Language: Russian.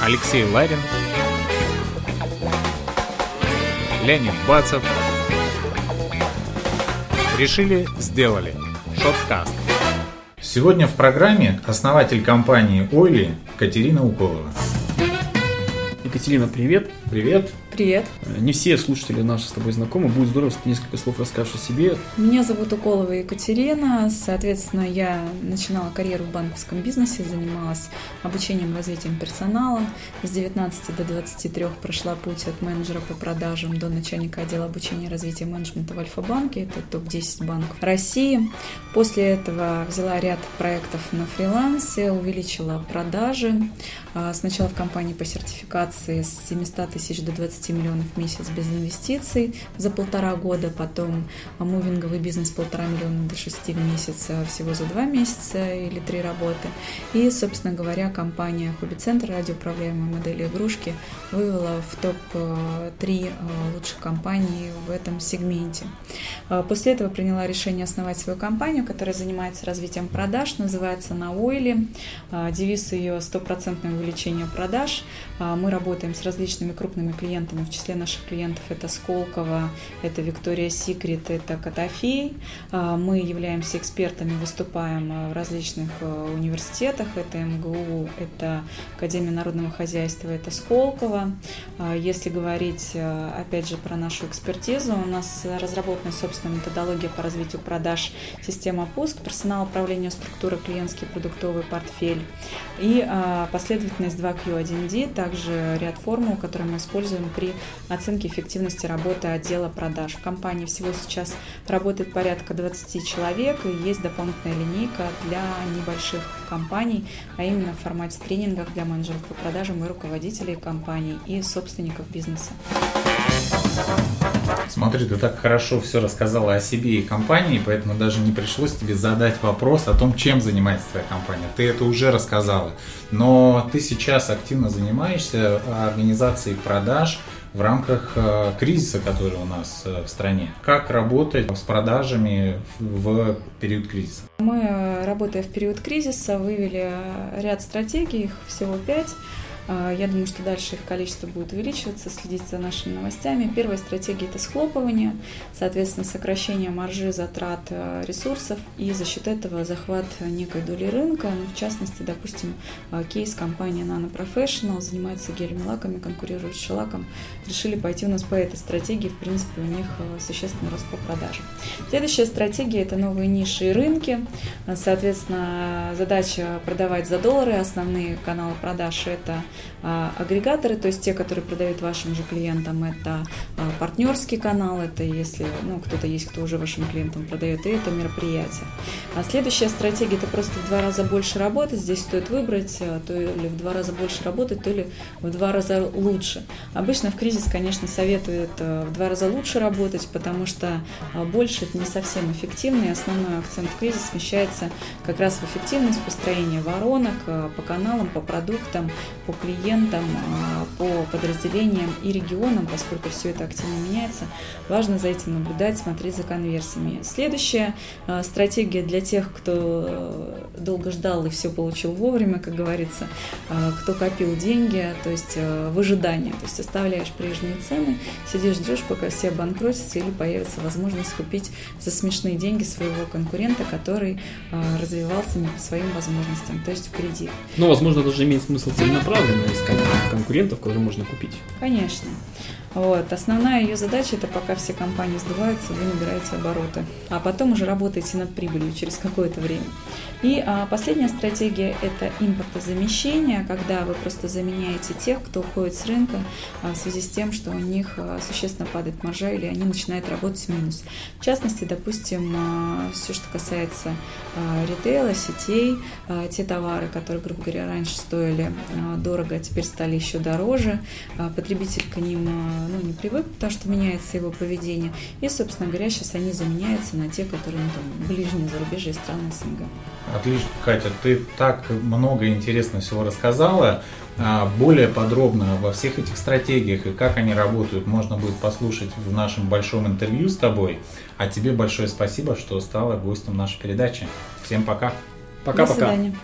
Алексей Ларин, Леонид Бацев. Решили, сделали. Шоткаст. Сегодня в программе основатель компании Ойли Катерина Уколова. Екатерина, привет. Привет. Привет. Не все слушатели наши с тобой знакомы. Будет здорово, если ты несколько слов расскажешь о себе. Меня зовут Уколова Екатерина. Соответственно, я начинала карьеру в банковском бизнесе, занималась обучением, развитием персонала. С 19 до 23 прошла путь от менеджера по продажам до начальника отдела обучения и развития менеджмента в Альфа-банке. Это топ-10 банков России. После этого взяла ряд проектов на фрилансе, увеличила продажи. А, сначала в компании по сертификации с 700 тысяч до 20 миллионов в месяц без инвестиций за полтора года, потом мувинговый бизнес полтора миллиона до 6 в месяц а, всего за два месяца или три работы. И, собственно говоря, компания Хобби Центр, радиоуправляемые модели игрушки, вывела в топ-3 а, лучших компаний в этом сегменте. После этого приняла решение основать свою компанию, которая занимается развитием продаж, называется на Ойле. Девиз ее стопроцентное увеличение продаж. Мы работаем с различными крупными клиентами, в числе наших клиентов это Сколково, это Виктория Секрет, это Котофей. Мы являемся экспертами, выступаем в различных э, университетах, это МГУ, это Академия народного хозяйства, это Сколково. Если говорить, опять же, про нашу экспертизу, у нас разработана собственная методология по развитию продаж, система пуск, персонал управления структуры, клиентский продуктовый портфель и последовательность 2Q1D, также ряд формул, которые мы используем при оценке эффективности работы отдела продаж. В компании всего сейчас работает порядка 20 человек и есть дополнительная линейка для небольших компаний, а именно в формате тренингов для менеджеров по продажам и руководителей компаний и собственников бизнеса. Смотри, ты так хорошо все рассказала о себе и компании, поэтому даже не пришлось тебе задать вопрос о том, чем занимается твоя компания. Ты это уже рассказала. Но ты сейчас активно занимаешься организацией продаж в рамках э, кризиса, который у нас э, в стране. Как работать с продажами в период кризиса? Мы, э, работая в период кризиса, вывели ряд стратегий, их всего пять я думаю, что дальше их количество будет увеличиваться, следить за нашими новостями. Первая стратегия – это схлопывание, соответственно, сокращение маржи затрат э, ресурсов и за счет этого захват некой доли рынка. Ну, в частности, допустим, э, кейс компании Nano Professional занимается гелями лаками, конкурирует с шелаком. Решили пойти у нас по этой стратегии. В принципе, у них э, существенный рост по продажам. Следующая стратегия – это новые ниши и рынки. Соответственно, задача продавать за доллары. Основные каналы продаж – это а, агрегаторы, то есть те, которые продают вашим же клиентам, это а, партнерский канал, это если ну, кто-то есть, кто уже вашим клиентам продает, и это мероприятие. А следующая стратегия – это просто в два раза больше работать. Здесь стоит выбрать, а, то ли в два раза больше работать, то ли в два раза лучше. Обычно в кризис, конечно, советуют в два раза лучше работать, потому что больше это не совсем эффективно, и основной акцент в кризис смещается как раз в эффективность построения воронок по каналам, по продуктам, по клиентам, а, по подразделениям и регионам, поскольку все это активно меняется, важно за этим наблюдать, смотреть за конверсиями. Следующая а, стратегия для тех, кто э, долго ждал и все получил вовремя, как говорится, а, кто копил деньги, то есть э, в ожидании, то есть оставляешь прежние цены, сидишь, ждешь, пока все обанкротятся или появится возможность купить за смешные деньги своего конкурента, который развивался не по своим возможностям, то есть в кредит. Ну, возможно, даже имеет смысл целенаправленно искать конкурентов, которые можно купить. Конечно. Вот. Основная ее задача это пока все компании сдуваются, вы набираете обороты, а потом уже работаете над прибылью через какое-то время. И а, последняя стратегия это импортозамещение, когда вы просто заменяете тех, кто уходит с рынка а, в связи с тем, что у них а, существенно падает маржа или они начинают работать в минус. В частности, допустим, все, что касается ритейла, сетей, те товары, которые, грубо говоря, раньше стоили дорого, а теперь стали еще дороже, потребитель к ним ну, не привык, потому что меняется его поведение. И, собственно говоря, сейчас они заменяются на те, которые ну, там, ближние зарубежья страны СНГ. Отлично, Катя, ты так много интересного всего рассказала. А, более подробно во всех этих стратегиях и как они работают можно будет послушать в нашем большом интервью с тобой. А тебе большое спасибо, что стала гостем нашей передачи. Всем пока. Пока-пока. До свидания.